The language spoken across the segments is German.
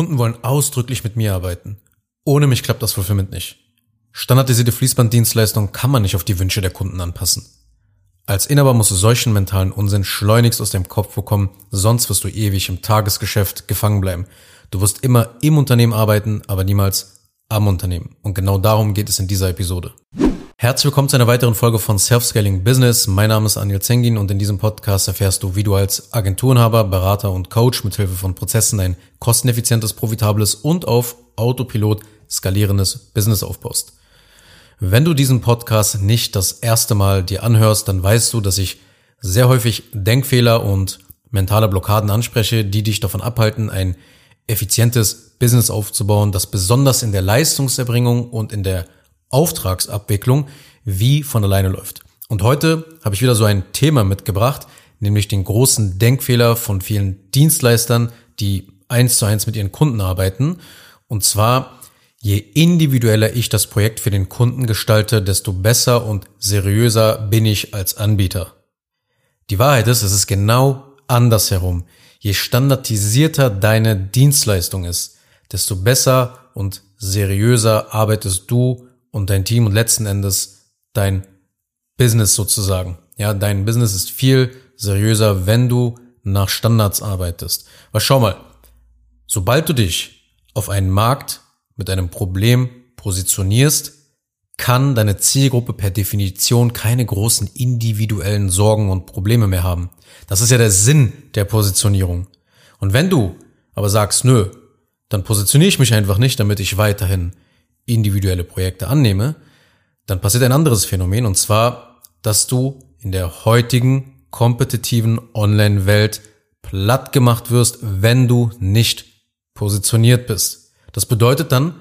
Kunden wollen ausdrücklich mit mir arbeiten. Ohne mich klappt das Fulfillment nicht. Standardisierte Fließbanddienstleistung kann man nicht auf die Wünsche der Kunden anpassen. Als Inhaber musst du solchen mentalen Unsinn schleunigst aus dem Kopf bekommen, sonst wirst du ewig im Tagesgeschäft gefangen bleiben. Du wirst immer im Unternehmen arbeiten, aber niemals am Unternehmen. Und genau darum geht es in dieser Episode. Herzlich willkommen zu einer weiteren Folge von Self-Scaling Business. Mein Name ist Anil Zengin und in diesem Podcast erfährst du, wie du als Agenturenhaber, Berater und Coach mithilfe von Prozessen ein kosteneffizientes, profitables und auf Autopilot skalierendes Business aufbaust. Wenn du diesen Podcast nicht das erste Mal dir anhörst, dann weißt du, dass ich sehr häufig Denkfehler und mentale Blockaden anspreche, die dich davon abhalten, ein effizientes Business aufzubauen, das besonders in der Leistungserbringung und in der Auftragsabwicklung wie von alleine läuft. Und heute habe ich wieder so ein Thema mitgebracht, nämlich den großen Denkfehler von vielen Dienstleistern, die eins zu eins mit ihren Kunden arbeiten. Und zwar Je individueller ich das Projekt für den Kunden gestalte, desto besser und seriöser bin ich als Anbieter. Die Wahrheit ist, es ist genau andersherum. Je standardisierter deine Dienstleistung ist, desto besser und seriöser arbeitest du und dein Team und letzten Endes dein Business sozusagen. Ja, dein Business ist viel seriöser, wenn du nach Standards arbeitest. Weil schau mal, sobald du dich auf einen Markt mit einem Problem positionierst, kann deine Zielgruppe per Definition keine großen individuellen Sorgen und Probleme mehr haben. Das ist ja der Sinn der Positionierung. Und wenn du aber sagst, nö, dann positioniere ich mich einfach nicht, damit ich weiterhin individuelle Projekte annehme, dann passiert ein anderes Phänomen und zwar, dass du in der heutigen kompetitiven Online-Welt platt gemacht wirst, wenn du nicht positioniert bist. Das bedeutet dann,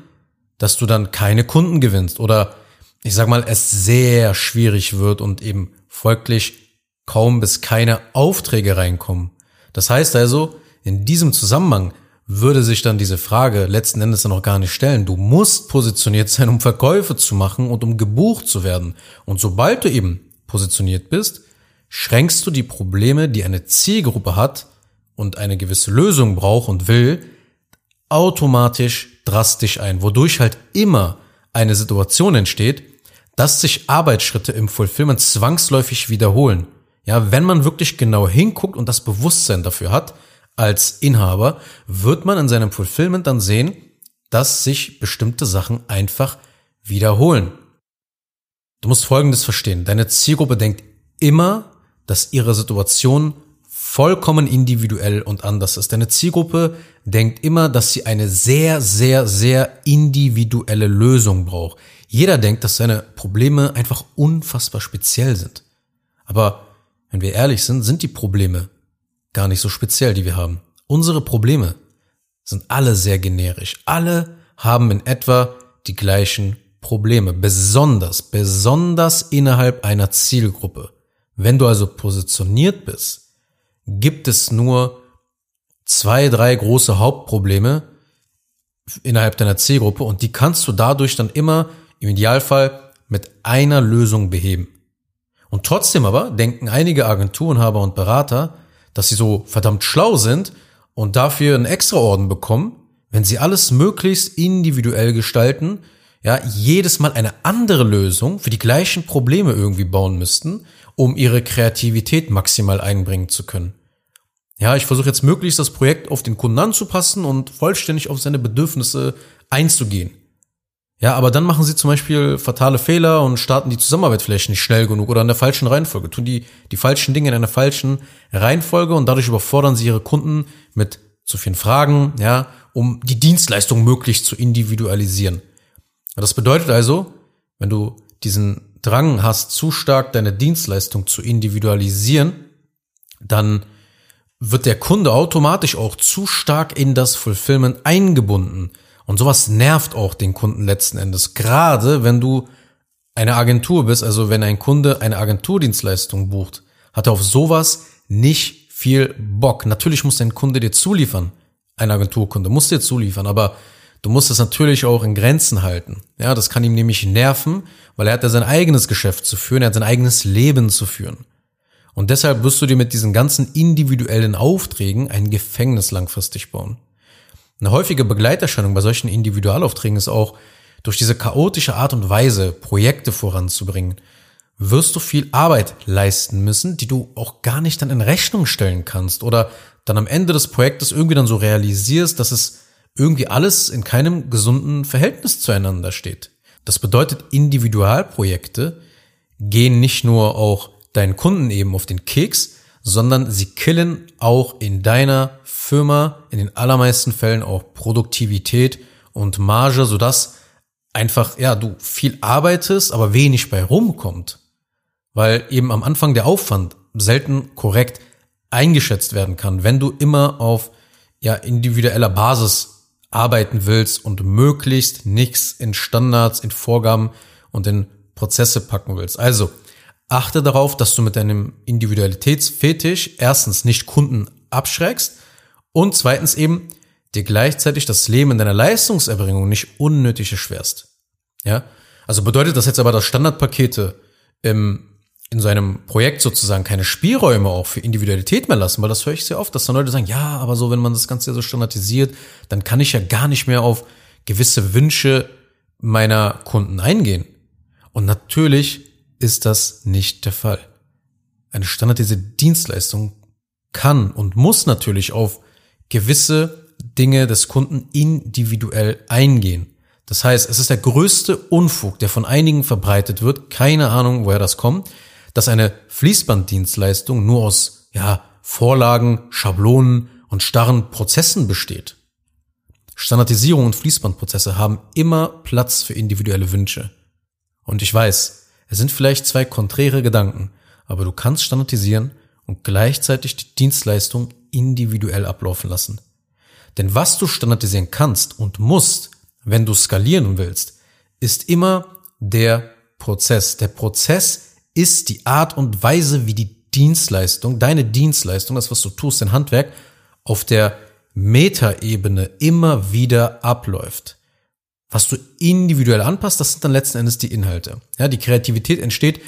dass du dann keine Kunden gewinnst oder ich sag mal, es sehr schwierig wird und eben folglich kaum bis keine Aufträge reinkommen. Das heißt also, in diesem Zusammenhang würde sich dann diese Frage letzten Endes dann auch gar nicht stellen. Du musst positioniert sein, um Verkäufe zu machen und um gebucht zu werden. Und sobald du eben positioniert bist, schränkst du die Probleme, die eine Zielgruppe hat und eine gewisse Lösung braucht und will, automatisch drastisch ein, wodurch halt immer eine Situation entsteht, dass sich Arbeitsschritte im Fulfillment zwangsläufig wiederholen. Ja, wenn man wirklich genau hinguckt und das Bewusstsein dafür hat, als Inhaber, wird man in seinem Fulfillment dann sehen, dass sich bestimmte Sachen einfach wiederholen. Du musst Folgendes verstehen. Deine Zielgruppe denkt immer, dass ihre Situation vollkommen individuell und anders ist. Deine Zielgruppe denkt immer, dass sie eine sehr, sehr, sehr individuelle Lösung braucht. Jeder denkt, dass seine Probleme einfach unfassbar speziell sind. Aber wenn wir ehrlich sind, sind die Probleme gar nicht so speziell, die wir haben. Unsere Probleme sind alle sehr generisch. Alle haben in etwa die gleichen Probleme. Besonders, besonders innerhalb einer Zielgruppe. Wenn du also positioniert bist, gibt es nur zwei, drei große Hauptprobleme innerhalb deiner Zielgruppe und die kannst du dadurch dann immer im Idealfall mit einer Lösung beheben. Und trotzdem aber denken einige Agenturenhaber und Berater, dass sie so verdammt schlau sind und dafür einen Extraorden bekommen, wenn sie alles möglichst individuell gestalten, ja, jedes Mal eine andere Lösung für die gleichen Probleme irgendwie bauen müssten, um ihre Kreativität maximal einbringen zu können. Ja, ich versuche jetzt möglichst das Projekt auf den Kunden anzupassen und vollständig auf seine Bedürfnisse einzugehen. Ja, aber dann machen sie zum Beispiel fatale Fehler und starten die Zusammenarbeit vielleicht nicht schnell genug oder in der falschen Reihenfolge, tun die die falschen Dinge in einer falschen Reihenfolge und dadurch überfordern sie ihre Kunden mit zu vielen Fragen, ja, um die Dienstleistung möglichst zu individualisieren. Das bedeutet also, wenn du diesen Drang hast, zu stark deine Dienstleistung zu individualisieren, dann wird der Kunde automatisch auch zu stark in das Fulfillment eingebunden. Und sowas nervt auch den Kunden letzten Endes. Gerade wenn du eine Agentur bist, also wenn ein Kunde eine Agenturdienstleistung bucht, hat er auf sowas nicht viel Bock. Natürlich muss dein Kunde dir zuliefern. Ein Agenturkunde muss dir zuliefern, aber du musst es natürlich auch in Grenzen halten. Ja, das kann ihm nämlich nerven, weil er hat ja sein eigenes Geschäft zu führen, er hat sein eigenes Leben zu führen. Und deshalb wirst du dir mit diesen ganzen individuellen Aufträgen ein Gefängnis langfristig bauen. Eine häufige Begleiterscheinung bei solchen Individualaufträgen ist auch, durch diese chaotische Art und Weise Projekte voranzubringen, wirst du viel Arbeit leisten müssen, die du auch gar nicht dann in Rechnung stellen kannst oder dann am Ende des Projektes irgendwie dann so realisierst, dass es irgendwie alles in keinem gesunden Verhältnis zueinander steht. Das bedeutet, Individualprojekte gehen nicht nur auch deinen Kunden eben auf den Keks, sondern sie killen auch in deiner Firma in den allermeisten Fällen auch Produktivität und Marge, sodass einfach, ja, du viel arbeitest, aber wenig bei rumkommt. Weil eben am Anfang der Aufwand selten korrekt eingeschätzt werden kann, wenn du immer auf ja, individueller Basis arbeiten willst und möglichst nichts in Standards, in Vorgaben und in Prozesse packen willst. Also achte darauf, dass du mit deinem Individualitätsfetisch erstens nicht Kunden abschreckst und zweitens eben dir gleichzeitig das Leben in deiner Leistungserbringung nicht unnötig erschwerst. Ja? Also bedeutet das jetzt aber, dass Standardpakete im in so einem Projekt sozusagen keine Spielräume auch für Individualität mehr lassen, weil das höre ich sehr oft, dass dann Leute sagen, ja, aber so, wenn man das Ganze so standardisiert, dann kann ich ja gar nicht mehr auf gewisse Wünsche meiner Kunden eingehen. Und natürlich ist das nicht der Fall. Eine standardisierte Dienstleistung kann und muss natürlich auf gewisse Dinge des Kunden individuell eingehen. Das heißt, es ist der größte Unfug, der von einigen verbreitet wird, keine Ahnung, woher das kommt, dass eine Fließbanddienstleistung nur aus ja, Vorlagen, Schablonen und starren Prozessen besteht. Standardisierung und Fließbandprozesse haben immer Platz für individuelle Wünsche. Und ich weiß, es sind vielleicht zwei konträre Gedanken, aber du kannst standardisieren und gleichzeitig die Dienstleistung individuell ablaufen lassen. Denn was du standardisieren kannst und musst, wenn du skalieren willst, ist immer der Prozess. Der Prozess ist die Art und Weise, wie die Dienstleistung, deine Dienstleistung, das, was du tust, dein Handwerk, auf der Metaebene immer wieder abläuft. Was du individuell anpasst, das sind dann letzten Endes die Inhalte. Ja, die Kreativität entsteht,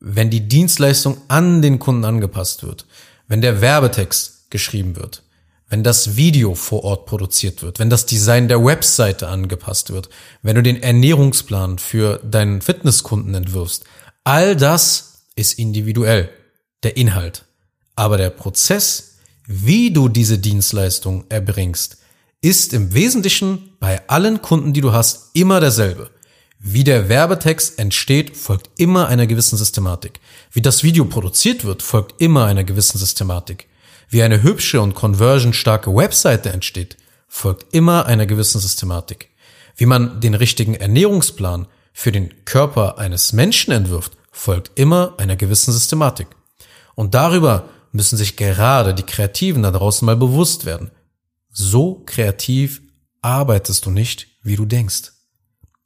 wenn die Dienstleistung an den Kunden angepasst wird, wenn der Werbetext geschrieben wird, wenn das Video vor Ort produziert wird, wenn das Design der Webseite angepasst wird, wenn du den Ernährungsplan für deinen Fitnesskunden entwirfst. All das ist individuell, der Inhalt. Aber der Prozess, wie du diese Dienstleistung erbringst, ist im Wesentlichen bei allen Kunden, die du hast, immer derselbe. Wie der Werbetext entsteht, folgt immer einer gewissen Systematik. Wie das Video produziert wird, folgt immer einer gewissen Systematik. Wie eine hübsche und conversionstarke Webseite entsteht, folgt immer einer gewissen Systematik. Wie man den richtigen Ernährungsplan für den Körper eines Menschen entwirft, folgt immer einer gewissen Systematik. Und darüber müssen sich gerade die Kreativen da draußen mal bewusst werden. So kreativ arbeitest du nicht, wie du denkst.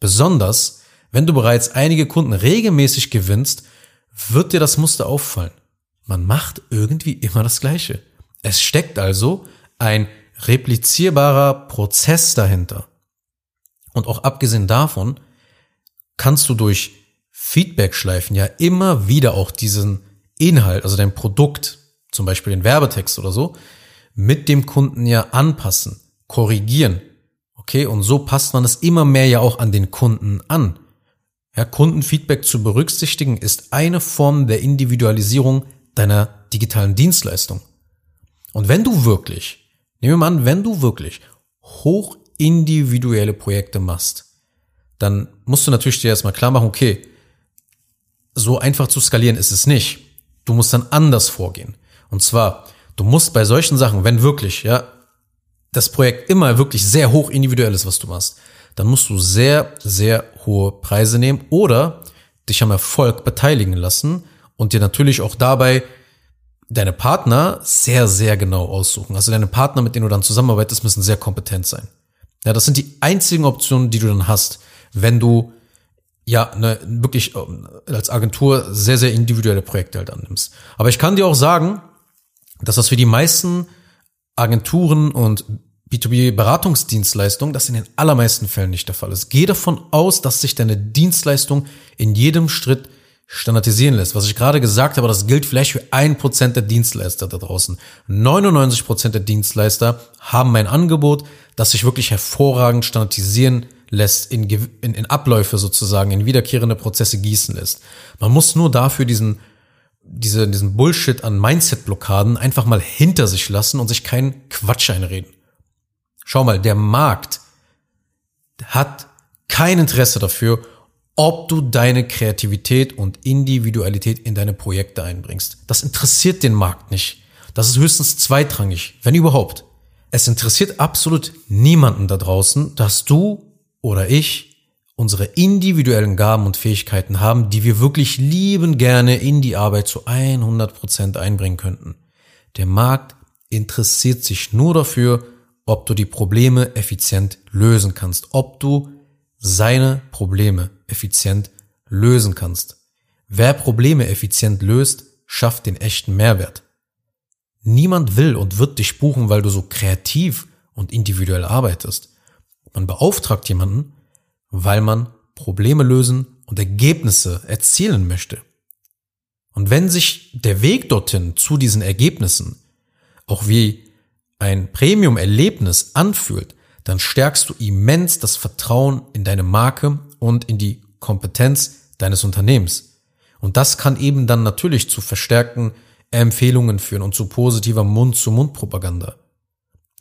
Besonders, wenn du bereits einige Kunden regelmäßig gewinnst, wird dir das Muster auffallen. Man macht irgendwie immer das Gleiche. Es steckt also ein replizierbarer Prozess dahinter. Und auch abgesehen davon kannst du durch Feedback-Schleifen ja immer wieder auch diesen Inhalt, also dein Produkt, zum Beispiel den Werbetext oder so, mit dem Kunden ja anpassen, korrigieren. Okay, und so passt man es immer mehr ja auch an den Kunden an. Ja, Kundenfeedback zu berücksichtigen ist eine Form der Individualisierung deiner digitalen Dienstleistung. Und wenn du wirklich, nehmen wir mal an, wenn du wirklich hoch individuelle Projekte machst, dann musst du natürlich dir erstmal klar machen, okay, so einfach zu skalieren ist es nicht. Du musst dann anders vorgehen. Und zwar, du musst bei solchen Sachen, wenn wirklich, ja, das Projekt immer wirklich sehr hoch individuell ist, was du machst, dann musst du sehr, sehr hohe Preise nehmen oder dich am Erfolg beteiligen lassen und dir natürlich auch dabei deine Partner sehr, sehr genau aussuchen. Also deine Partner, mit denen du dann zusammenarbeitest, müssen sehr kompetent sein. Ja, das sind die einzigen Optionen, die du dann hast, wenn du ja ne, wirklich ähm, als Agentur sehr, sehr individuelle Projekte halt annimmst. Aber ich kann dir auch sagen, dass das für die meisten Agenturen und B2B-Beratungsdienstleistungen, das in den allermeisten Fällen nicht der Fall ist. Geh davon aus, dass sich deine Dienstleistung in jedem Schritt standardisieren lässt. Was ich gerade gesagt habe, das gilt vielleicht für ein Prozent der Dienstleister da draußen. 99 Prozent der Dienstleister haben mein Angebot, das sich wirklich hervorragend standardisieren lässt, in, in, in Abläufe sozusagen, in wiederkehrende Prozesse gießen lässt. Man muss nur dafür diesen, diese, diesen Bullshit an Mindset-Blockaden einfach mal hinter sich lassen und sich keinen Quatsch einreden. Schau mal, der Markt hat kein Interesse dafür, ob du deine Kreativität und Individualität in deine Projekte einbringst. Das interessiert den Markt nicht. Das ist höchstens zweitrangig, wenn überhaupt. Es interessiert absolut niemanden da draußen, dass du oder ich unsere individuellen Gaben und Fähigkeiten haben, die wir wirklich lieben gerne in die Arbeit zu 100 Prozent einbringen könnten. Der Markt interessiert sich nur dafür, ob du die Probleme effizient lösen kannst, ob du seine Probleme effizient lösen kannst. Wer Probleme effizient löst, schafft den echten Mehrwert. Niemand will und wird dich buchen, weil du so kreativ und individuell arbeitest. Man beauftragt jemanden, weil man Probleme lösen und Ergebnisse erzielen möchte. Und wenn sich der Weg dorthin zu diesen Ergebnissen auch wie ein Premium-Erlebnis anfühlt, dann stärkst du immens das Vertrauen in deine Marke und in die Kompetenz deines Unternehmens. Und das kann eben dann natürlich zu verstärkten Empfehlungen führen und zu positiver Mund-zu-Mund-Propaganda.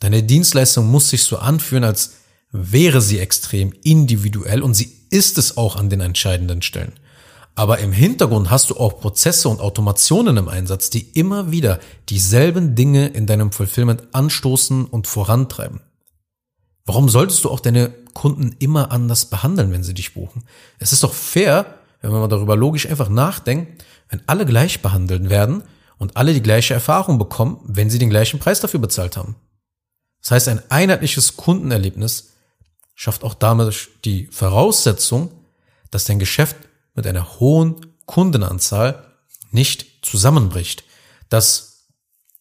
Deine Dienstleistung muss sich so anfühlen, als wäre sie extrem individuell und sie ist es auch an den entscheidenden Stellen. Aber im Hintergrund hast du auch Prozesse und Automationen im Einsatz, die immer wieder dieselben Dinge in deinem Fulfillment anstoßen und vorantreiben. Warum solltest du auch deine Kunden immer anders behandeln, wenn sie dich buchen? Es ist doch fair, wenn man darüber logisch einfach nachdenkt, wenn alle gleich behandelt werden und alle die gleiche Erfahrung bekommen, wenn sie den gleichen Preis dafür bezahlt haben. Das heißt, ein einheitliches Kundenerlebnis schafft auch damit die Voraussetzung, dass dein Geschäft mit einer hohen Kundenanzahl nicht zusammenbricht. Dass,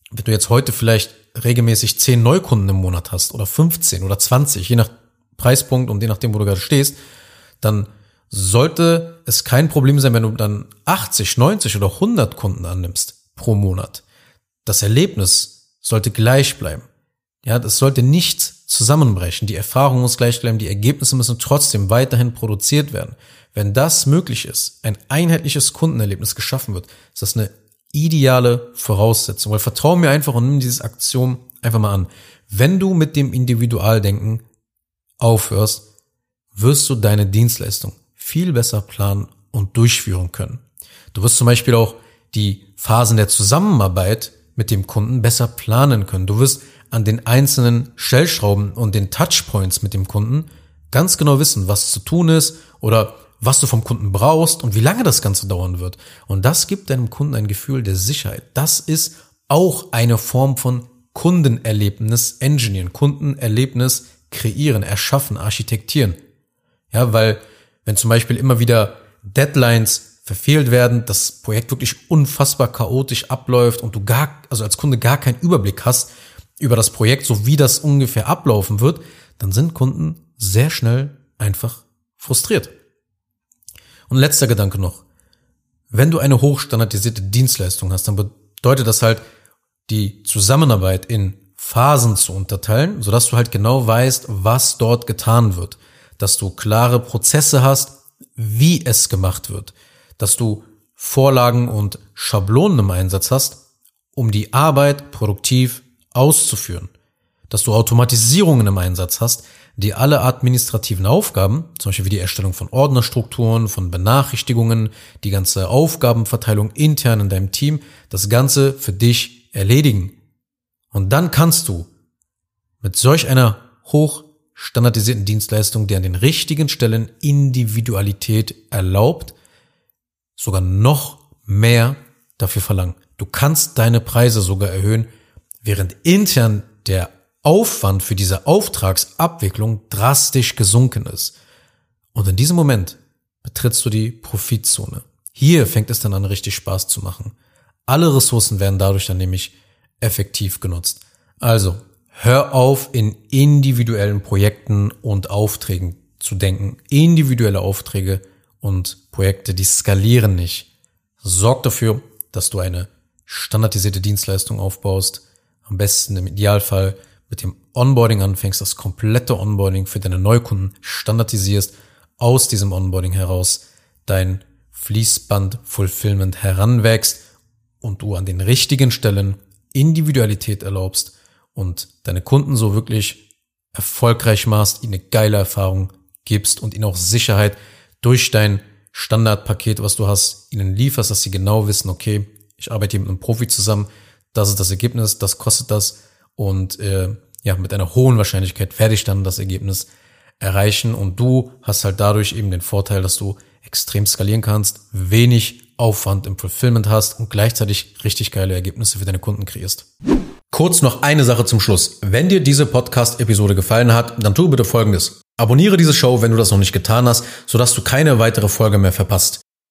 wenn du jetzt heute vielleicht regelmäßig 10 Neukunden im Monat hast oder 15 oder 20, je nach Preispunkt und je nachdem, wo du gerade stehst, dann sollte es kein Problem sein, wenn du dann 80, 90 oder 100 Kunden annimmst pro Monat. Das Erlebnis sollte gleich bleiben. Ja, das sollte nicht zusammenbrechen. Die Erfahrung muss gleich bleiben, die Ergebnisse müssen trotzdem weiterhin produziert werden. Wenn das möglich ist, ein einheitliches Kundenerlebnis geschaffen wird, ist das eine ideale Voraussetzung. Weil vertrau mir einfach und nimm dieses Aktion einfach mal an. Wenn du mit dem Individualdenken aufhörst, wirst du deine Dienstleistung viel besser planen und durchführen können. Du wirst zum Beispiel auch die Phasen der Zusammenarbeit mit dem Kunden besser planen können. Du wirst an den einzelnen Stellschrauben und den Touchpoints mit dem Kunden ganz genau wissen, was zu tun ist oder was du vom Kunden brauchst und wie lange das Ganze dauern wird. Und das gibt deinem Kunden ein Gefühl der Sicherheit. Das ist auch eine Form von Kundenerlebnis engineeren, Kundenerlebnis kreieren, erschaffen, architektieren. Ja, weil wenn zum Beispiel immer wieder Deadlines verfehlt werden, das Projekt wirklich unfassbar chaotisch abläuft und du gar, also als Kunde gar keinen Überblick hast über das Projekt, so wie das ungefähr ablaufen wird, dann sind Kunden sehr schnell einfach frustriert. Und letzter Gedanke noch. Wenn du eine hochstandardisierte Dienstleistung hast, dann bedeutet das halt, die Zusammenarbeit in Phasen zu unterteilen, sodass du halt genau weißt, was dort getan wird. Dass du klare Prozesse hast, wie es gemacht wird. Dass du Vorlagen und Schablonen im Einsatz hast, um die Arbeit produktiv auszuführen. Dass du Automatisierungen im Einsatz hast, die alle administrativen Aufgaben, zum Beispiel wie die Erstellung von Ordnerstrukturen, von Benachrichtigungen, die ganze Aufgabenverteilung intern in deinem Team, das Ganze für dich erledigen. Und dann kannst du mit solch einer hochstandardisierten Dienstleistung, die an den richtigen Stellen Individualität erlaubt, sogar noch mehr dafür verlangen. Du kannst deine Preise sogar erhöhen, während intern der Aufwand für diese Auftragsabwicklung drastisch gesunken ist. Und in diesem Moment betrittst du die Profitzone. Hier fängt es dann an, richtig Spaß zu machen. Alle Ressourcen werden dadurch dann nämlich effektiv genutzt. Also, hör auf, in individuellen Projekten und Aufträgen zu denken. Individuelle Aufträge und Projekte, die skalieren nicht. Sorg dafür, dass du eine standardisierte Dienstleistung aufbaust. Am besten im Idealfall mit dem Onboarding anfängst, das komplette Onboarding für deine Neukunden standardisierst, aus diesem Onboarding heraus dein Fließband-Fulfillment heranwächst und du an den richtigen Stellen Individualität erlaubst und deine Kunden so wirklich erfolgreich machst, ihnen eine geile Erfahrung gibst und ihnen auch Sicherheit durch dein Standardpaket, was du hast, ihnen lieferst, dass sie genau wissen, okay, ich arbeite hier mit einem Profi zusammen, das ist das Ergebnis, das kostet das und äh, ja, mit einer hohen Wahrscheinlichkeit ich dann das Ergebnis erreichen und du hast halt dadurch eben den Vorteil, dass du extrem skalieren kannst, wenig Aufwand im Fulfillment hast und gleichzeitig richtig geile Ergebnisse für deine Kunden kreierst. Kurz noch eine Sache zum Schluss. Wenn dir diese Podcast-Episode gefallen hat, dann tu bitte Folgendes. Abonniere diese Show, wenn du das noch nicht getan hast, sodass du keine weitere Folge mehr verpasst.